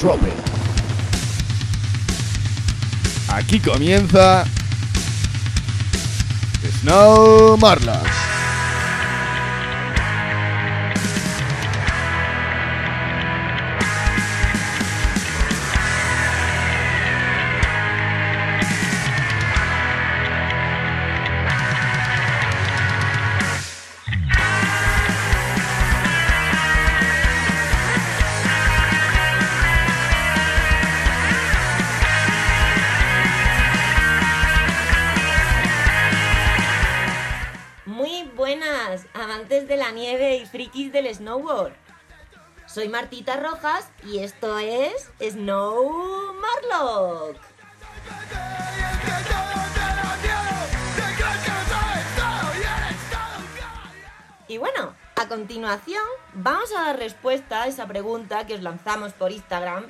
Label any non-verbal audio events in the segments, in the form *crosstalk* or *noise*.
Drop It. Aquí comienza Snow Marla. Soy Martita Rojas y esto es Snow Marlock. Y bueno, a continuación vamos a dar respuesta a esa pregunta que os lanzamos por Instagram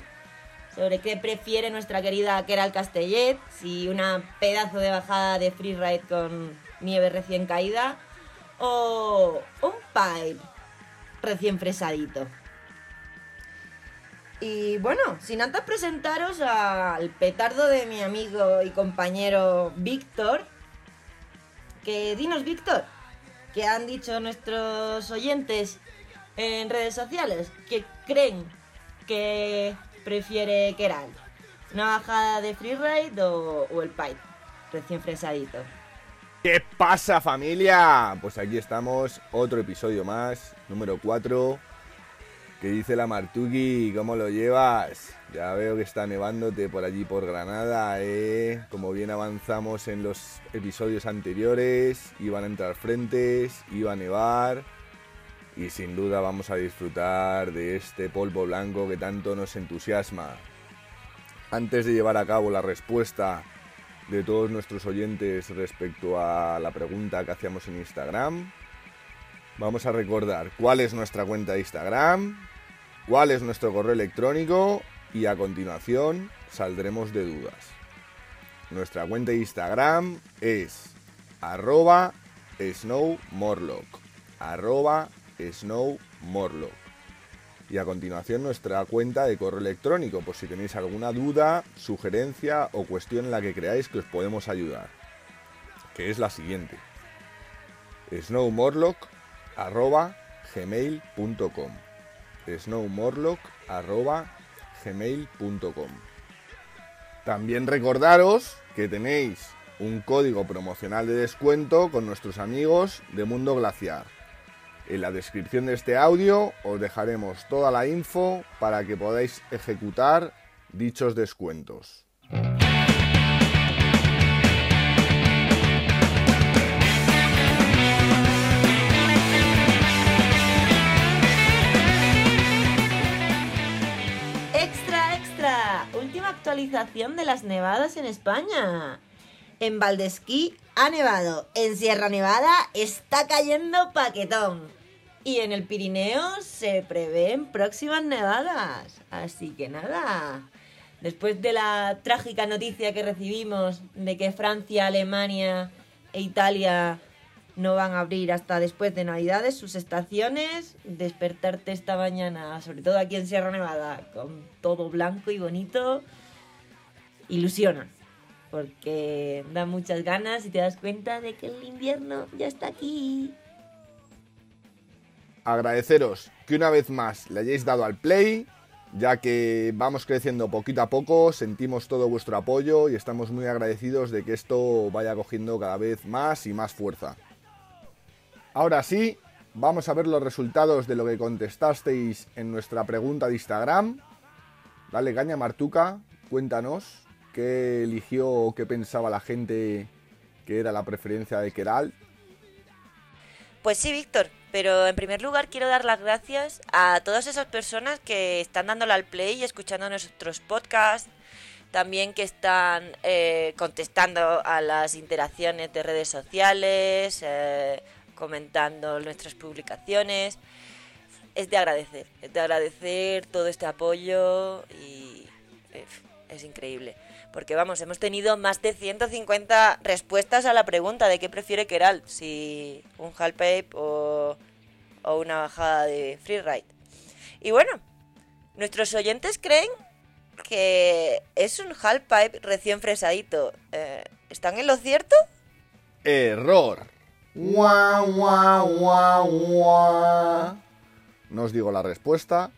sobre qué prefiere nuestra querida Keral Castellet, si una pedazo de bajada de freeride con nieve recién caída o un pipe recién fresadito. Y bueno, sin antes presentaros al petardo de mi amigo y compañero Víctor, que dinos Víctor, que han dicho nuestros oyentes en redes sociales que creen que prefiere Keral, una bajada de freeride o, o el pipe recién fresadito. ¿Qué pasa familia? Pues aquí estamos, otro episodio más, número 4. ¿Qué dice la Martuki? ¿Cómo lo llevas? Ya veo que está nevándote por allí por Granada, ¿eh? Como bien avanzamos en los episodios anteriores, iban a entrar frentes, iba a nevar. Y sin duda vamos a disfrutar de este polvo blanco que tanto nos entusiasma. Antes de llevar a cabo la respuesta de todos nuestros oyentes respecto a la pregunta que hacíamos en Instagram. Vamos a recordar cuál es nuestra cuenta de Instagram, cuál es nuestro correo electrónico y a continuación saldremos de dudas. Nuestra cuenta de Instagram es arroba snowmorlock, arroba snowmorlock. Y a continuación nuestra cuenta de correo electrónico, por si tenéis alguna duda, sugerencia o cuestión en la que creáis que os podemos ayudar. Que es la siguiente. snowmorlock.gmail.com snowmorlock.gmail.com También recordaros que tenéis un código promocional de descuento con nuestros amigos de Mundo Glaciar. En la descripción de este audio os dejaremos toda la info para que podáis ejecutar dichos descuentos. De las nevadas en España. En Valdesquí ha nevado. En Sierra Nevada está cayendo paquetón. Y en el Pirineo se prevén próximas nevadas. Así que nada. Después de la trágica noticia que recibimos de que Francia, Alemania e Italia no van a abrir hasta después de Navidades sus estaciones, despertarte esta mañana, sobre todo aquí en Sierra Nevada, con todo blanco y bonito, ilusiona. Porque da muchas ganas y te das cuenta de que el invierno ya está aquí. agradeceros que una vez más le hayáis dado al play, ya que vamos creciendo poquito a poco, sentimos todo vuestro apoyo y estamos muy agradecidos de que esto vaya cogiendo cada vez más y más fuerza. Ahora sí, vamos a ver los resultados de lo que contestasteis en nuestra pregunta de Instagram. Dale caña Martuca, cuéntanos qué eligió o qué pensaba la gente que era la preferencia de Keral. Pues sí, Víctor, pero en primer lugar quiero dar las gracias a todas esas personas que están dándole al play y escuchando nuestros podcasts, también que están eh, contestando a las interacciones de redes sociales, eh, comentando nuestras publicaciones. Es de agradecer, es de agradecer todo este apoyo y eh, es increíble. Porque vamos, hemos tenido más de 150 respuestas a la pregunta de qué prefiere Keral, si un halfpipe o, o una bajada de freeride. Y bueno, nuestros oyentes creen que es un halfpipe recién fresadito. Eh, ¿Están en lo cierto? Error. Guau, guau, guau, guau. No os digo la respuesta,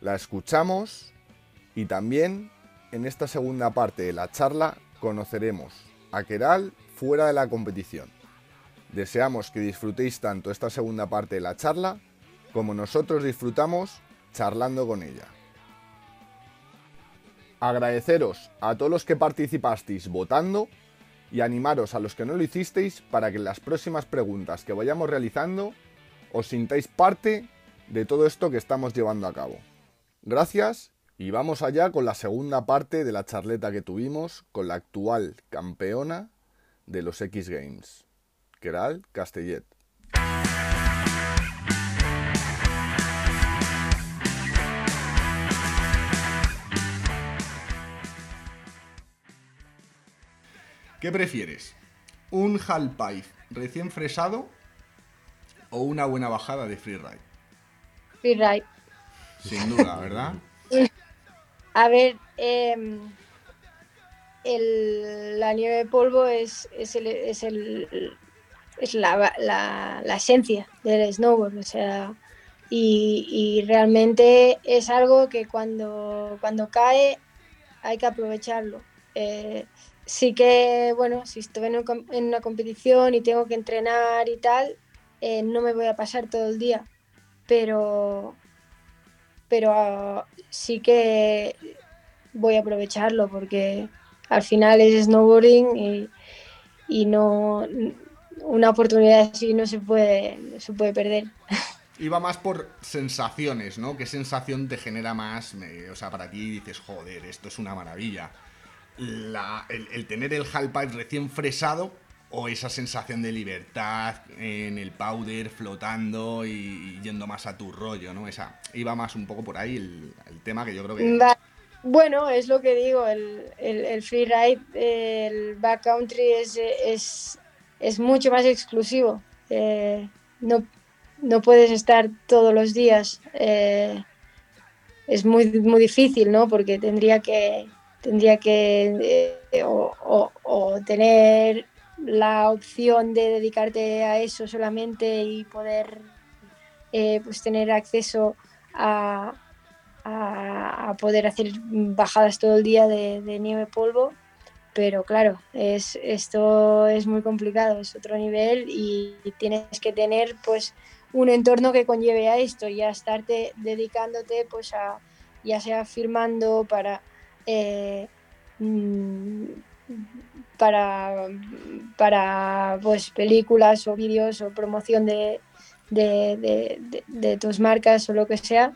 la escuchamos y también en esta segunda parte de la charla conoceremos a Keral fuera de la competición. Deseamos que disfrutéis tanto esta segunda parte de la charla como nosotros disfrutamos charlando con ella. Agradeceros a todos los que participasteis votando y animaros a los que no lo hicisteis para que en las próximas preguntas que vayamos realizando os sintáis parte de todo esto que estamos llevando a cabo. Gracias y vamos allá con la segunda parte de la charleta que tuvimos con la actual campeona de los X Games, Keral Castellet. ¿Qué prefieres? ¿Un half-pipe recién fresado o una buena bajada de freeride? Freeride. Sin duda, ¿verdad? A ver, em, el- la nieve de polvo es, es, el- es, el- es la, la- la esencia del snowboard, o sea, y, realmente es algo que cuando, cuando cae hay que aprovecharlo. Eh, sí que, bueno, si estoy en, un en una competición y tengo que entrenar y tal, eh, no me voy a pasar todo el día, pero, pero sí que voy a aprovecharlo porque al final es snowboarding y, y no una oportunidad así no se puede, se puede perder. *laughs* Iba más por sensaciones, ¿no? ¿Qué sensación te genera más? O sea, para ti dices, joder, esto es una maravilla. La- el, tener el halfpipe recién fresado o esa sensación de libertad en el powder flotando y, yendo más a tu rollo, ¿no? Esa, iba más un poco por ahí el, tema que yo creo que... Bueno, es lo que digo, el, el, el freeride, el backcountry es, es, es mucho más exclusivo. Eh, no, no puedes estar todos los días. eh, es muy, muy difícil, ¿no? Porque tendría que, tendría que eh, o tener la opción de dedicarte a eso solamente y poder eh, pues tener acceso a, a, a poder hacer bajadas todo el día de, nieve polvo. Pero claro, es, esto es muy complicado, es otro nivel y tienes que tener pues un entorno que conlleve a esto, ya estarte dedicándote pues a ya sea firmando para eh, mm, para para pues películas o vídeos o promoción de, de, tus marcas o lo que sea.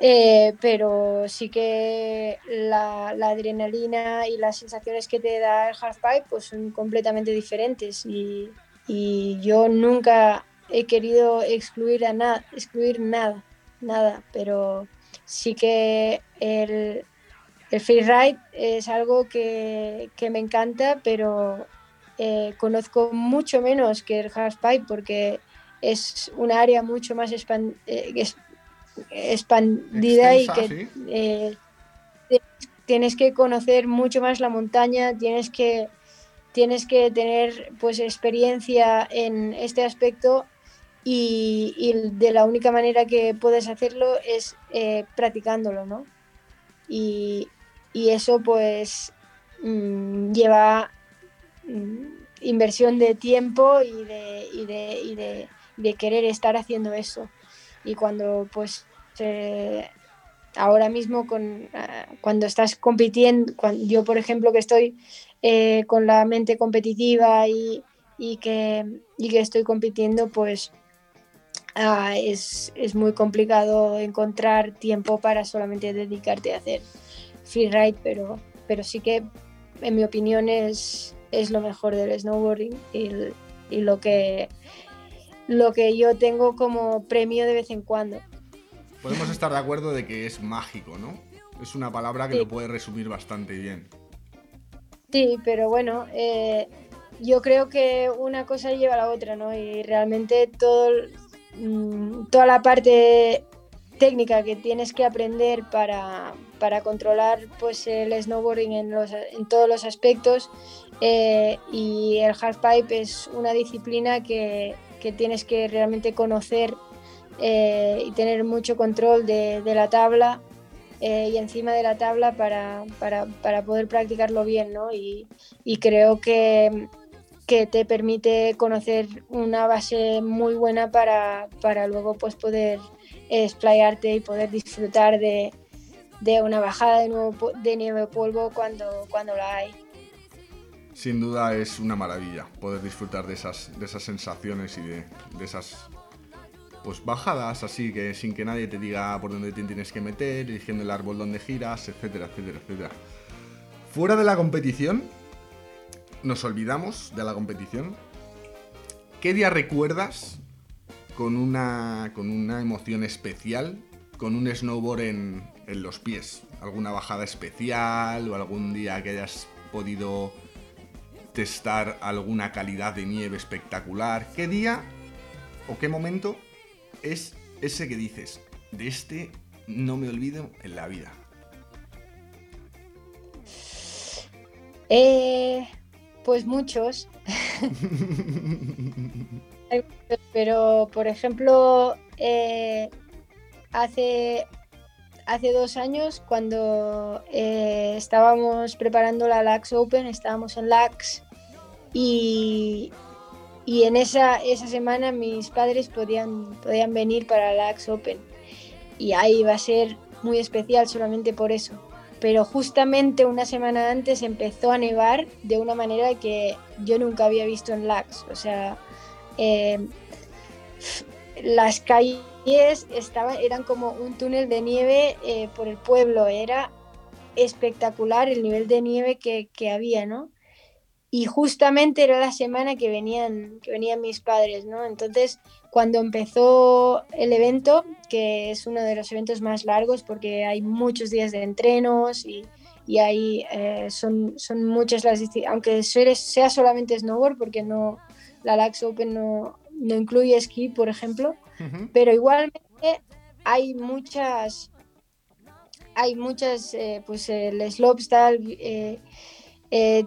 Eh, pero sí que la, la adrenalina y las sensaciones que te da el halfpipe pues son completamente diferentes. Y, y yo nunca he querido excluir a nada excluir nada nada. Pero sí que el, el freeride es algo que, que me encanta pero eh, conozco mucho menos que el halfpipe porque es un área mucho más expan- eh, es- expandida Extensa, y que sí. eh, tienes que conocer mucho más la montaña, tienes que, tienes que tener pues experiencia en este aspecto y, y de la única manera que puedes hacerlo es eh, practicándolo, ¿no? Y, y eso pues mm, lleva mm, inversión de tiempo y de, y de, y de, querer estar haciendo eso. Y cuando pues eh, ahora mismo con, ah, cuando estás compitiendo, yo por ejemplo que estoy eh, con la mente competitiva y, y que, y que estoy compitiendo, pues ah, es, es muy complicado encontrar tiempo para solamente dedicarte a hacer freeride, pero, pero sí que en mi opinión es, es lo mejor del snowboarding y, lo que lo que yo tengo como premio de vez en cuando. Podemos estar de acuerdo de que es mágico, ¿no? Es una palabra que Sí. lo puede resumir bastante bien. Sí, pero bueno, eh, yo creo que una cosa lleva a la otra, ¿no? Y realmente todo, mm, toda la parte técnica que tienes que aprender para, para controlar pues, el snowboarding en, los, en todos los aspectos eh, y el halfpipe es una disciplina que, que tienes que realmente conocer eh, y tener mucho control de, de la tabla eh, y encima de la tabla para, para, para poder practicarlo bien, ¿no? Y, y creo que, que, te permite conocer una base muy buena para, para luego pues poder explayarte y poder disfrutar de, de una bajada de, nuevo, de nieve polvo cuando, cuando la hay. Sin duda es una maravilla poder disfrutar de esas, de esas sensaciones y de, de esas pues bajadas así que sin que nadie te diga por dónde te tienes que meter, eligiendo el árbol donde giras, etcétera, etcétera, etcétera. Fuera de la competición, nos olvidamos de la competición. ¿Qué día recuerdas con una, con una emoción especial, con un snowboard en, en los pies? ¿Alguna bajada especial o algún día que hayas podido testar alguna calidad de nieve espectacular? ¿Qué día o qué momento es ese que dices, de este no me olvido en la vida? Eh, pues muchos. *laughs* Pero, por ejemplo, eh, hace, hace dos años, cuando eh, estábamos preparando la LAX Open, estábamos en LAX y, y en esa, esa semana mis padres podían, podían venir para la Axe Open. Y ahí va a ser muy especial solamente por eso. Pero justamente una semana antes empezó a nevar de una manera que yo nunca había visto en LAX. O sea, eh, las calles eran como un túnel de nieve eh, por el pueblo. Era espectacular el nivel de nieve que, que había, ¿no? y justamente era la semana que venían, que venían mis padres, ¿no? Entonces, cuando empezó el evento, que es uno de los eventos más largos porque hay muchos días de entrenos y, y ahí eh, son, son muchas las aunque sea solamente snowboard, porque no la Lax Open no, no incluye esquí, por ejemplo, uh -huh. pero igualmente hay muchas hay muchas, eh, pues el slopestyle eh, eh,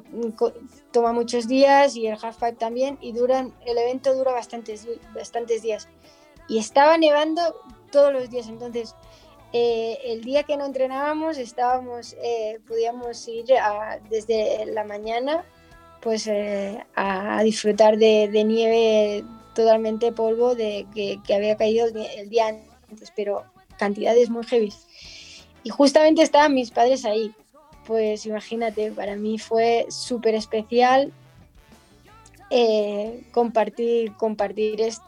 toma muchos días y el halfpipe también y duran, el evento dura bastantes, bastantes días. Y estaba nevando todos los días, entonces eh, el día que no entrenábamos estábamos, eh, podíamos ir a, desde la mañana pues eh, a, disfrutar de, de, nieve totalmente polvo de que, que había caído el, el, día antes, pero cantidades muy heavy. Y justamente estaban mis padres ahí pues imagínate, para mí fue súper especial eh, compartir, compartir est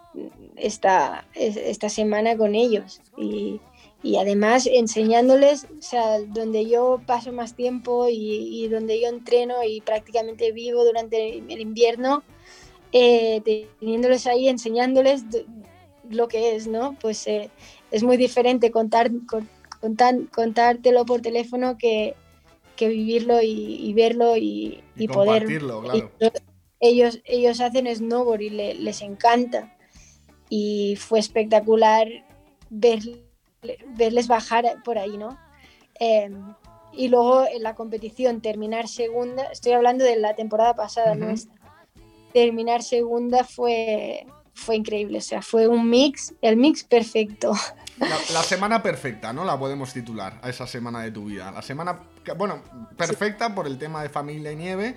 esta, esta semana con ellos y, y, además enseñándoles, o sea, donde yo paso más tiempo y, y, donde yo entreno y prácticamente vivo durante el invierno, eh, teniéndoles ahí, enseñándoles lo que es, ¿no? Pues eh, es muy diferente contar, contar, contártelo por teléfono que, que vivirlo y, y verlo y, y, y poder. Claro. Ellos, ellos hacen snowboard y le, les encanta. Y fue espectacular ver, verles bajar por ahí, ¿no? Eh, y luego en la competición terminar segunda, estoy hablando de la temporada pasada uh -huh. nuestra, terminar segunda fue, fue increíble, o sea, fue un mix, el mix perfecto. La, la, semana perfecta, ¿no? La podemos titular a esa semana de tu vida. La semana, bueno, perfecta sí. por el tema de familia y nieve.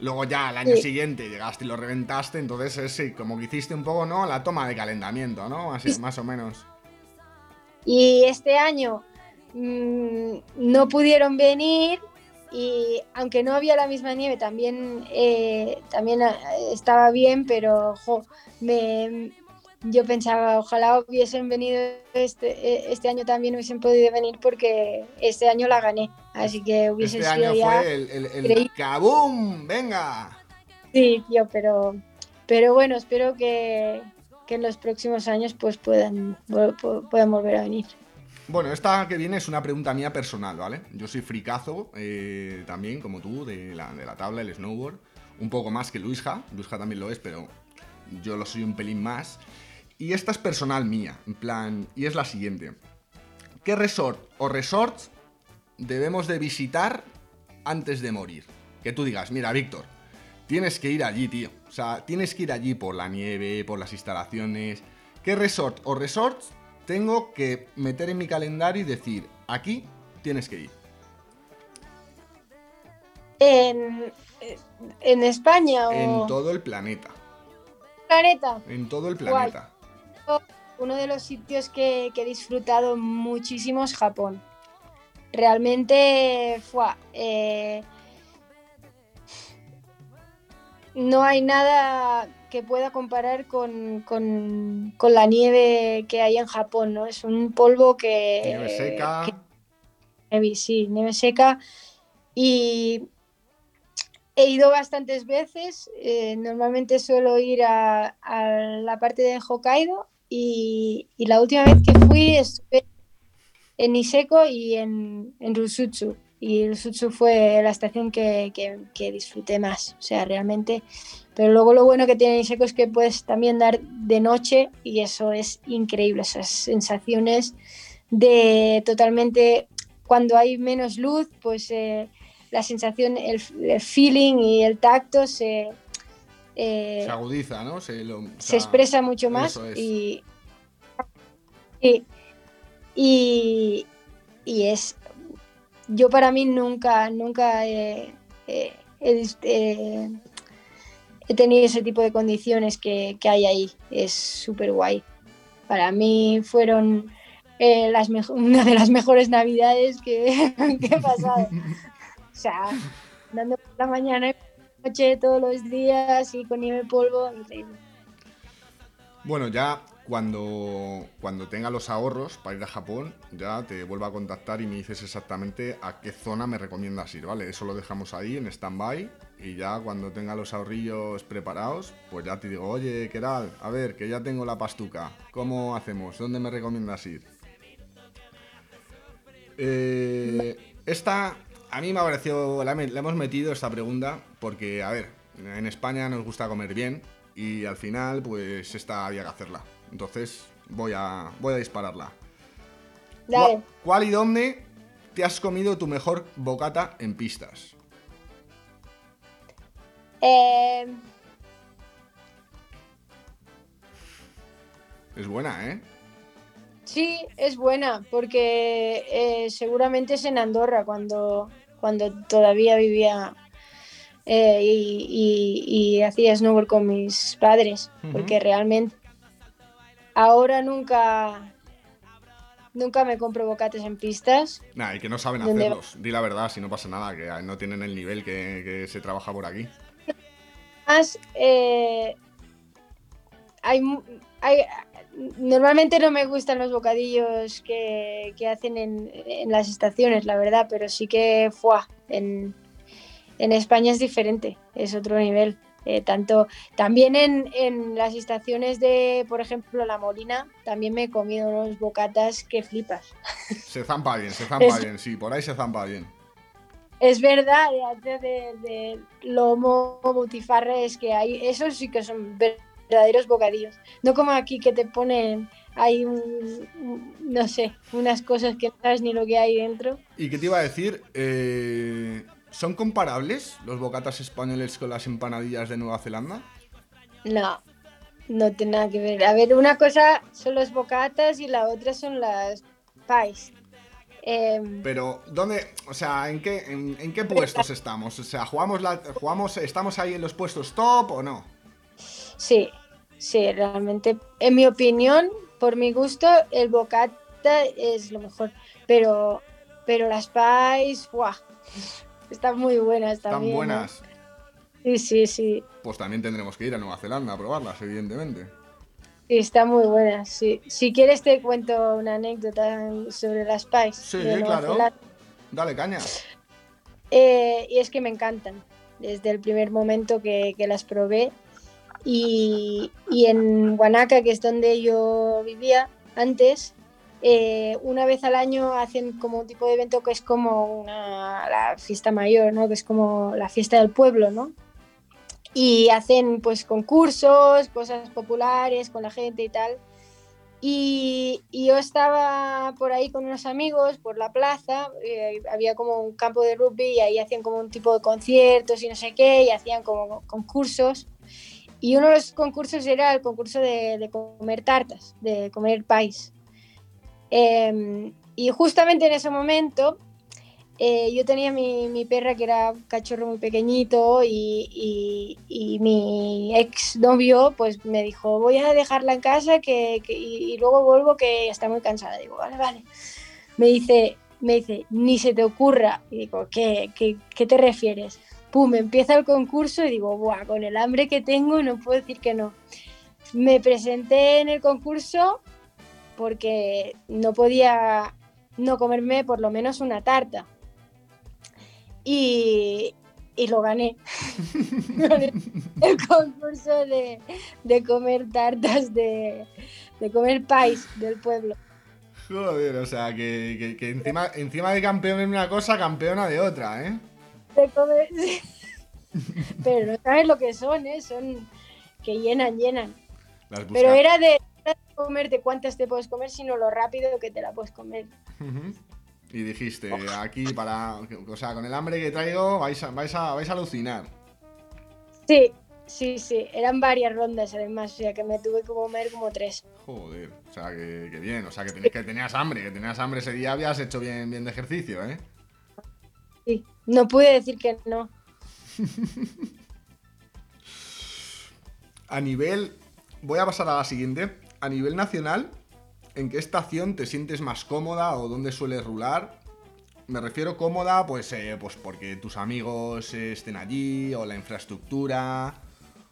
Luego ya al año sí. siguiente llegaste y lo reventaste, entonces es, sí, como que hiciste un poco, ¿no? La toma de calentamiento, ¿no? Así, más o menos. Y este año mmm, no pudieron venir y aunque no había la misma nieve, también, eh, también eh, estaba bien, pero jo, me, yo pensaba, ojalá hubiesen venido este, este año también hubiesen podido venir porque este año la gané. Así que hubiese este sido año ya. Fue el, el, el ¡Kabum! ¡Venga! Sí, tío, pero, pero bueno, espero que, que en los próximos años pues puedan, puedan volver a venir. Bueno, esta que viene es una pregunta mía personal, ¿vale? Yo soy fricazo eh, también, como tú, de la, de la tabla, el snowboard. Un poco más que Luisja. Luisja también lo es, pero yo lo soy un pelín más. Y esta es personal mía, en plan, y es la siguiente. ¿qué resort o resorts debemos de visitar antes de morir? Que tú digas, mira, Víctor, tienes que ir allí, tío. O sea, tienes que ir allí por la nieve, por las instalaciones. ¿Qué resort o resorts tengo que meter en mi calendario y decir, aquí tienes que ir? En, en España o En todo el planeta. planeta. En todo el Guay. planeta. Uno de los sitios que, que he disfrutado muchísimo es Japón. Realmente fue. eh, no hay nada que pueda comparar con, con- con la nieve que hay en Japón, ¿no? Es un polvo que. Nieve seca. que- sí, nieve seca. Y he ido bastantes veces. eh, normalmente suelo ir a, a la parte de Hokkaido. Y, y la última vez que fui estuve en Niseko y en, en Rusutsu. Y Rusutsu fue la estación que, que- que disfruté más. O sea, realmente. Pero luego lo bueno que tiene Niseko es que puedes también dar de noche y eso es increíble. Esas sensaciones de totalmente. Cuando hay menos luz, pues eh, la sensación, el, el feeling y el tacto se. eh, Se agudiza, ¿no? Se, lo- o se expresa mucho más es. y, y, y, y es yo para mí nunca nunca he, tenido ese tipo de condiciones que, hay ahí. Es súper guay para mí fueron eh, las *laughs* una de las mejores navidades que, *laughs* que he pasado. O sea andando por la mañana y por la noche todos los días y con nieve polvo Bueno, ya cuando, cuando tenga los ahorros para ir a Japón, ya te vuelvo a contactar y me dices exactamente a qué zona me recomiendas ir, ¿vale? Eso lo dejamos ahí en stand-by y ya cuando tenga los ahorrillos preparados, pues ya te digo, oye, ¿qué tal? A ver, que ya tengo la pastuca. ¿Cómo hacemos? ¿Dónde me recomiendas ir? Eh, esta, a mí me ha parecido, la, la hemos metido esta pregunta porque, a ver, en España nos gusta comer bien y al final, pues esta había que hacerla. Entonces, voy a, voy a dispararla. Dale. ¿Cuál, y dónde te has comido tu mejor bocata en pistas? Eh, Es buena, ¿eh? sí, es buena, porque eh, seguramente es en Andorra cuando, cuando todavía vivía eh, y, y- y hacía snowboard con mis padres, porque realmente ahora nunca, nunca me compro bocates en pistas. Nah, y que no saben hacerlos. Di la verdad, si no pasa nada, que no tienen el nivel que, que se trabaja por aquí. Más, eh, hay, hay- normalmente no me gustan los bocadillos que, que hacen en, en las estaciones, la verdad, pero sí que fuá, en, en España es diferente, es otro nivel. Eh, tanto también en, en las estaciones de, por ejemplo, La Molina, también me he comido unos bocatas que flipas. Se zampa bien, se zampa Es- bien, sí, por ahí se zampa bien. Es verdad, de de, de lomo, butifarres que hay, esos sí que son verdaderos bocadillos. No como aquí que te ponen un, un- no sé, unas cosas que no sabes ni lo que hay dentro. ¿Y qué te iba a decir? Eh, ¿Son comparables los bocatas españoles con las empanadillas de Nueva Zelanda? No, no tiene nada que ver. A ver, una cosa son los bocatas y la otra son las pies. Em, Pero, ¿dónde? O sea, ¿en qué, en, en qué puestos estamos? O sea, ¿jugamos la, jugamos, ¿estamos ahí en los puestos top o no? Sí, sí, realmente, en mi opinión, por mi gusto, el bocata es lo mejor. Pero, pero las pies, ¡buah! Están muy buenas Están también. ¿no? buenas. Sí, sí, sí. Pues también tendremos que ir a Nueva Zelanda a probarlas, evidentemente. Sí, están muy buenas. Sí. Si quieres te cuento una anécdota sobre las pies. Sí, de claro. Zelanda. Dale caña. Eh, y es que me encantan desde el primer momento que, que las probé. Y, y en Guanaca, que es donde yo vivía antes, eh, una vez al año hacen como un tipo de evento que es como una, la fiesta mayor, ¿no? que es como la fiesta del pueblo, ¿no? Y hacen pues concursos, cosas populares con la gente y tal. Y, y yo estaba por ahí con unos amigos, por la plaza, eh, había como un campo de rugby y ahí hacían como un tipo de conciertos y no sé qué, y hacían como concursos. Y uno de los concursos era el concurso de, de comer tartas, de comer pies. Em, y justamente en ese momento eh, yo tenía mi, perra que era un cachorro muy pequeñito y, y- mi ex novio pues me dijo voy a dejarla en casa que, y luego vuelvo que está muy cansada. Digo, vale, vale. Me dice, me dice, ni se te ocurra. Y digo, ¿qué, qué, qué te refieres? Pum, empieza el concurso y digo, Buah, con el hambre que tengo no puedo decir que no. Me presenté en el concurso porque no podía no comerme por lo menos una tarta. Y, y lo gané. El concurso de, de comer tartas, de, de comer pais del pueblo. Joder, o sea, que, que- que encima, encima de campeón en una cosa, campeona de otra, ¿eh? De comer- Pero no sabes lo que son, ¿eh? Son que llenan, llenan. Pero era de comerte cuántas te puedes comer, sino lo rápido que te la puedes comer. Y dijiste, aquí para. O sea, con el hambre que traigo vais a, vais a, vais a alucinar. Sí, sí, sí. Eran varias rondas además, o sea que me tuve que comer como tres. Joder, o sea, que, que bien, o sea, que, tenías, que tenías hambre, que tenías hambre ese día, habías hecho bien, bien de ejercicio, ¿eh? Sí. No pude decir que no. *laughs* A nivel. Voy a pasar a la siguiente. A nivel nacional, ¿en qué estación te sientes más cómoda o dónde sueles rular? Me refiero cómoda, pues, eh, pues porque tus amigos estén allí, o la infraestructura,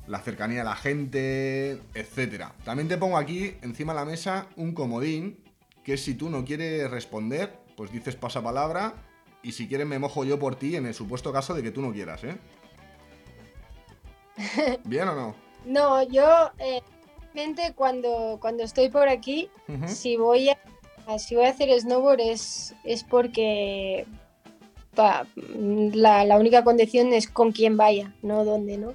la cercanía de la gente, etcétera. También te pongo aquí, encima de la mesa, un comodín, que si tú no quieres responder, pues dices pasapalabra, y si quieres me mojo yo por ti en el supuesto caso de que tú no quieras, ¿eh? *laughs* ¿Bien o no? No, yo eh, realmente cuando, cuando estoy por aquí, si voy a si voy a hacer snowboard es, es porque pa- la, la única condición es con quién vaya, no dónde, ¿no?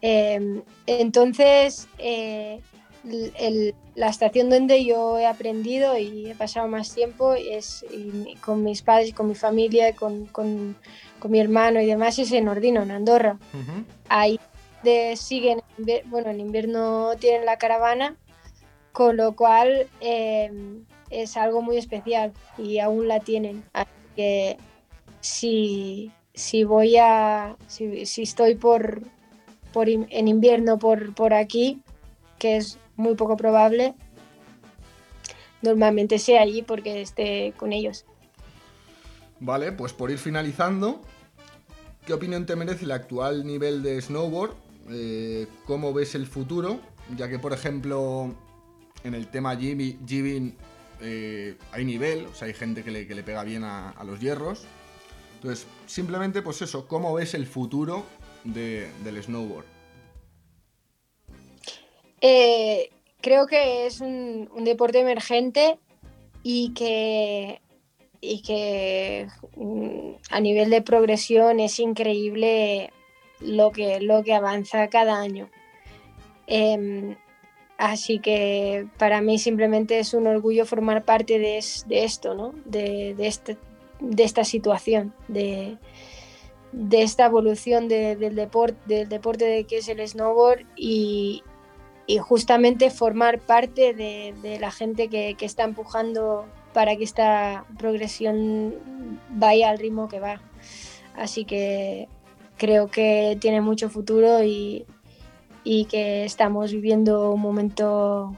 Eh, entonces, eh, el- la estación donde yo he aprendido y he pasado más tiempo es y con mis padres, con mi familia, con, con- con mi hermano y demás es en Ordino, en Andorra. Ahí de, siguen, bueno, en invierno tienen la caravana, con lo cual eh, es algo muy especial y aún la tienen. Así que si, si voy a, si, si estoy por, por en invierno por, por aquí, que es muy poco probable, normalmente sea allí porque esté con ellos. Vale, pues por ir finalizando, ¿qué opinión te merece el actual nivel de snowboard? Eh, ¿Cómo ves el futuro? Ya que, por ejemplo, en el tema Jimmy, Jibbing eh, hay nivel, o sea, hay gente que le, que le pega bien a, los hierros. Entonces, simplemente, pues eso, ¿cómo ves el futuro de- del snowboard? Eh, creo que es un, un deporte emergente y que, y que mm, a nivel de progresión es increíble lo que, lo que avanza cada año. Em, así que para mí simplemente es un orgullo formar parte de, es- de esto, ¿no? de, este- de esta situación, de, de esta evolución de- del, deporte, del deporte de que es el snowboard y, justamente formar parte de, la gente que está empujando para que esta progresión vaya al ritmo que va. Así que creo que tiene mucho futuro y, y que estamos viviendo un momento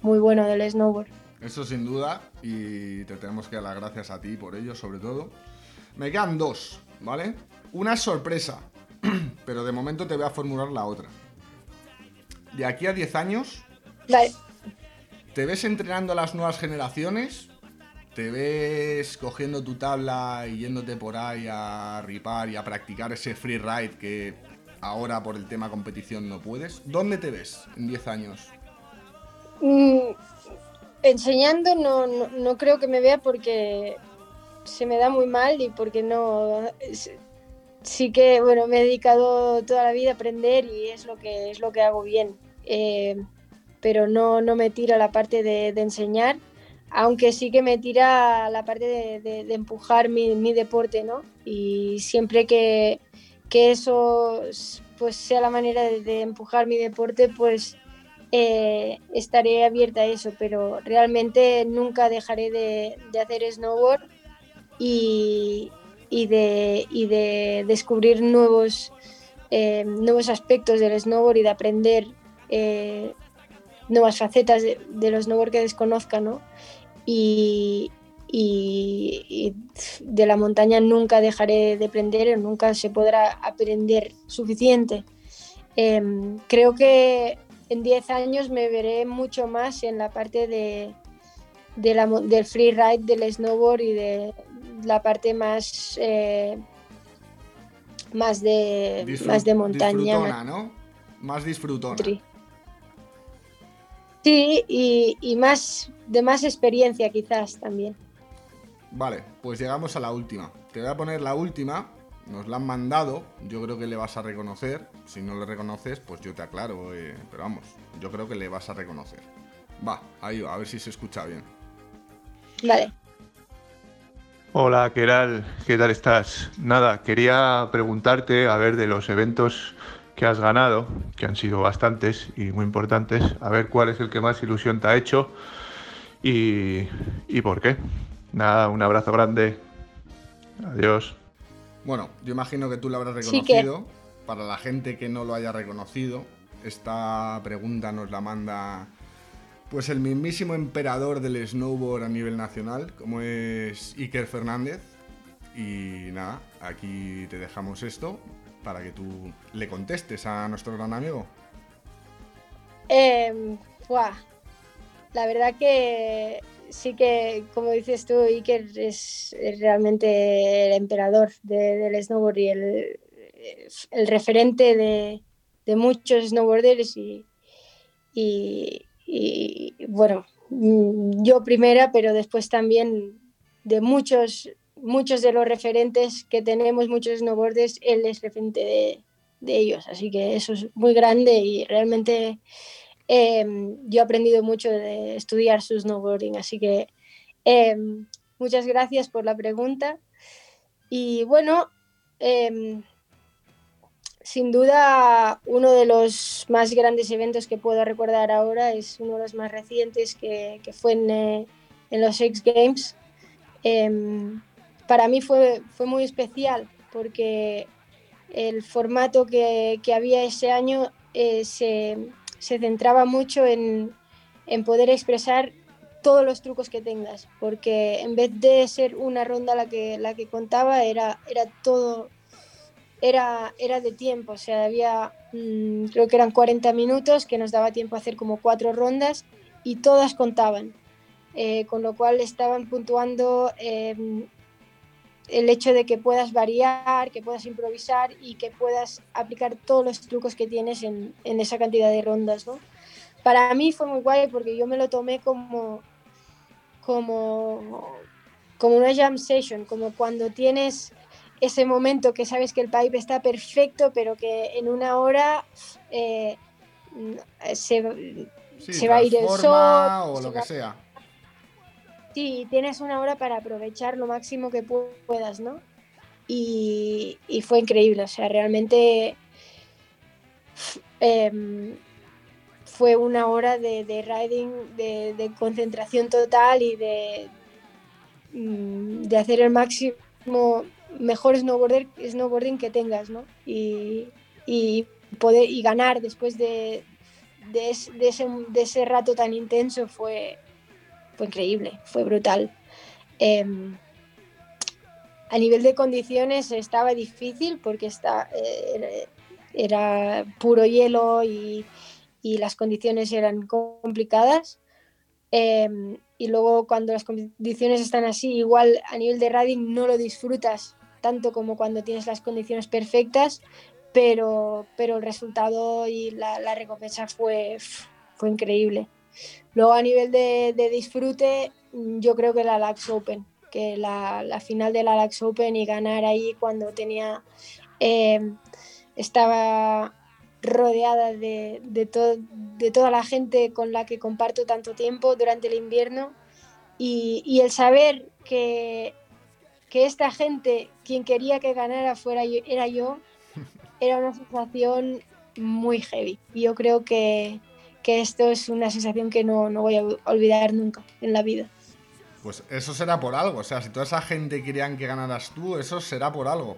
muy bueno del snowboard. Eso sin duda, y te tenemos que dar las gracias a ti por ello, sobre todo. Me quedan dos, ¿vale? Una es sorpresa, *clears throat* pero de momento te voy a formular la otra. De aquí a 10 años, Vale. ¿te ves entrenando a las nuevas generaciones? ¿Te ves cogiendo tu tabla y yéndote por ahí a ripar y a practicar ese free ride que ahora por el tema competición no puedes? ¿Dónde te ves en 10 años? Mm, enseñando no, no, creo que me vea porque se me da muy mal y porque no sí que bueno me he dedicado toda la vida a aprender y es lo que es lo que hago bien Eh, pero no, no me tira la parte de enseñar, aunque sí que me tira la parte de, empujar mi, deporte, ¿no? Y siempre que, que eso pues, sea la manera de, empujar mi deporte, pues eh, estaré abierta a eso, pero realmente nunca dejaré de, hacer snowboard y, de, y de descubrir nuevos, eh, nuevos aspectos del snowboard y de aprender eh, nuevas facetas de los snowboard que desconozca, ¿no? Y, y- y de la montaña nunca dejaré de aprender, nunca se podrá aprender suficiente. Em, creo que en 10 años me veré mucho más en la parte de, de la mo- del del snowboard y de la parte más, eh, más, de, Disfrut- más de montaña. Disfrutona, ¿no? Más disfrutona. Sí, y, y más de más experiencia quizás también. Vale, pues llegamos a la última. Te voy a poner la última. Nos la han mandado. Yo creo que le vas a reconocer. Si no le reconoces, pues yo te aclaro. eh, pero vamos, yo creo que le vas a reconocer. Va, ahí va, a ver si se escucha bien. Vale. Hola, ¿qué tal? ¿Qué tal estás? Nada, quería preguntarte, a ver, de los eventos que has ganado, que han sido bastantes y muy importantes, a ver cuál es el que más ilusión te ha hecho y, y por qué. Nada, un abrazo grande. Adiós. Bueno, yo imagino que tú lo habrás Sí que- reconocido. Para la gente que no lo haya reconocido, esta pregunta nos la manda pues el mismísimo emperador del snowboard a nivel nacional, como es Iker Fernández. Y nada, aquí te dejamos esto para que tú le contestes a nuestro gran amigo. Em, buah, La verdad que sí que, como dices tú, Iker es, es realmente el emperador de- del snowboard y el, referente de, muchos snowboarders y, y- y, bueno, mm, yo primera, pero después también de muchos, muchos de los referentes que tenemos, muchos snowboarders, él es referente de, ellos. Así que eso es muy grande y realmente eh, yo he aprendido mucho de estudiar su snowboarding. Así que eh, muchas gracias por la pregunta. Y bueno, eh, sin duda uno de los más grandes eventos que puedo recordar ahora es uno de los más recientes que, fue eh, en los X Games. Para mí fue, fue muy especial porque el formato que, que había ese año eh, se, se centraba mucho en, en poder expresar todos los trucos que tengas, porque en vez de ser una ronda la que, la que contaba, era, era todo, era, era de tiempo, o sea, había, mm, creo que eran 40 minutos, que nos daba tiempo a hacer como cuatro rondas y todas contaban, Eh, con lo cual estaban puntuando eh, el hecho de que puedas variar, que puedas improvisar y que puedas aplicar todos los trucos que tienes en, en esa cantidad de rondas, ¿no? Para mí fue muy guay porque yo me lo tomé como, como, como una jam session, como cuando tienes ese momento que sabes que el pipe está perfecto, pero que en una hora eh, se, Sí, se va a ir el sol, o lo que sea. Sí, tienes una hora para aprovechar lo máximo que pu- puedas, ¿no? Y, fue increíble, o sea, realmente em, fue una hora de, de riding, de, de concentración total y de, mm, de hacer el máximo mejor snowboarder, snowboarding que tengas, ¿no? Y, y poder y ganar después de, de ese, de ese rato tan intenso fue, fue increíble, fue brutal. Em, a nivel de condiciones estaba difícil porque está, eh, era, puro hielo y, y las condiciones eran complicadas. Em, y luego cuando las condiciones están así, igual a nivel de riding no lo disfrutas tanto como cuando tienes las condiciones perfectas, pero, pero el resultado y la, la recompensa fue, fue increíble. Luego a nivel de, de disfrute, mm, yo creo que la Lax Open, que la, la final de la Lax Open y ganar ahí cuando tenía, eh, estaba rodeada de, de, de toda la gente con la que comparto tanto tiempo durante el invierno y, y el saber que, que, esta gente, quien quería que ganara fuera yo, era yo, *laughs* era una sensación muy heavy. Y yo creo que, que esto es una sensación que no, no voy a olvidar nunca en la vida. Pues eso será por algo, o sea, si toda esa gente querían que ganaras tú, eso será por algo.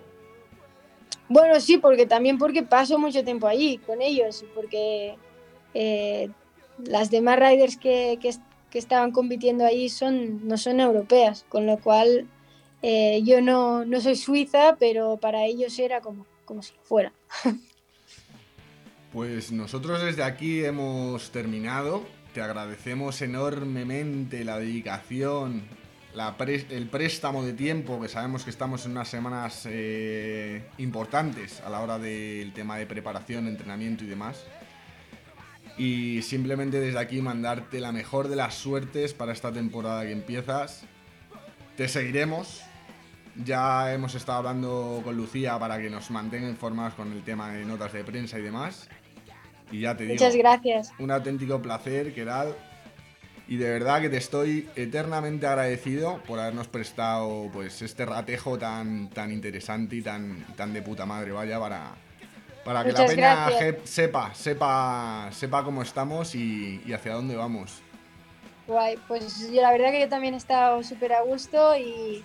Bueno, sí, porque también porque paso mucho tiempo allí con ellos, porque eh, las demás riders que, que, que, estaban compitiendo allí son, no son europeas, con lo cual eh, yo no, no, soy suiza, pero para ellos era como, como si fuera. *laughs* Pues nosotros desde aquí hemos terminado. Te agradecemos enormemente la dedicación, el préstamo de tiempo, que sabemos que estamos en unas semanas eh, importantes a la hora del tema de preparación, entrenamiento y demás. Y simplemente desde aquí mandarte la mejor de las suertes para esta temporada que empiezas. Te seguiremos. Ya hemos estado hablando con Lucía para que nos mantenga informados con el tema de notas de prensa y demás. Y ya te digo. Muchas gracias. Un auténtico placer, Keral. Y de verdad que te estoy eternamente agradecido por habernos prestado pues este ratejo tan, tan interesante y tan, tan de puta madre, vaya, para, para que Muchas la peña sepa, sepa, sepa cómo estamos y, y, hacia dónde vamos. Guay, pues yo la verdad que yo también he estado súper a gusto y,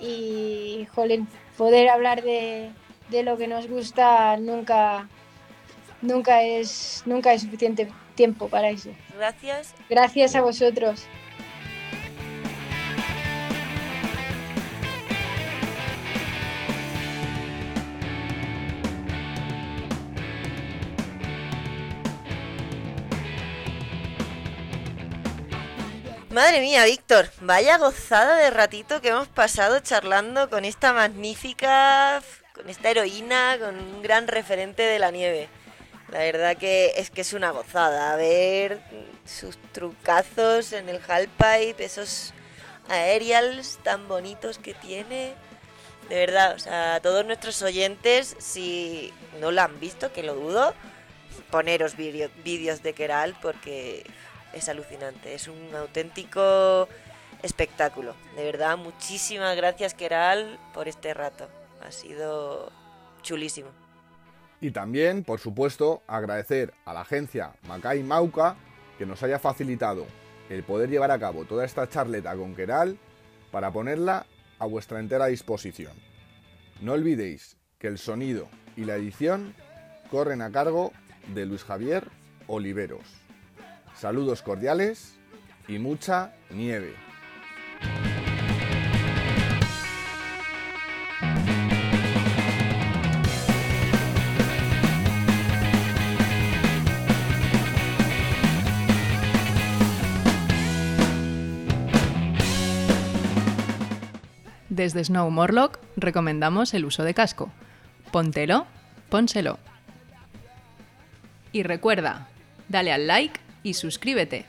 y jolín, poder hablar de, de lo que nos gusta nunca, nunca es, nunca es suficiente tiempo para eso. Gracias. Gracias a vosotros. Madre mía, Víctor, vaya gozada de ratito que hemos pasado charlando con esta magnífica, con esta heroína, con un gran referente de la nieve. La verdad que es que es una gozada ver sus trucazos en el halfpipe, esos aerials tan bonitos que tiene. De verdad, o sea, a todos nuestros oyentes, si no la han visto, que lo dudo, poneros vídeos de Keral porque es alucinante, es un auténtico espectáculo. De verdad, muchísimas gracias Keral por este rato. Ha sido chulísimo. Y también, por supuesto, agradecer a la agencia Macay Mauca que nos haya facilitado el poder llevar a cabo toda esta charleta con Keral para ponerla a vuestra entera disposición. No olvidéis que el sonido y la edición corren a cargo de Luis Javier Oliveros. Saludos cordiales y mucha nieve. Desde Snow Morlock recomendamos el uso de casco. Póntelo, pónselo. Y recuerda, dale al like y suscríbete.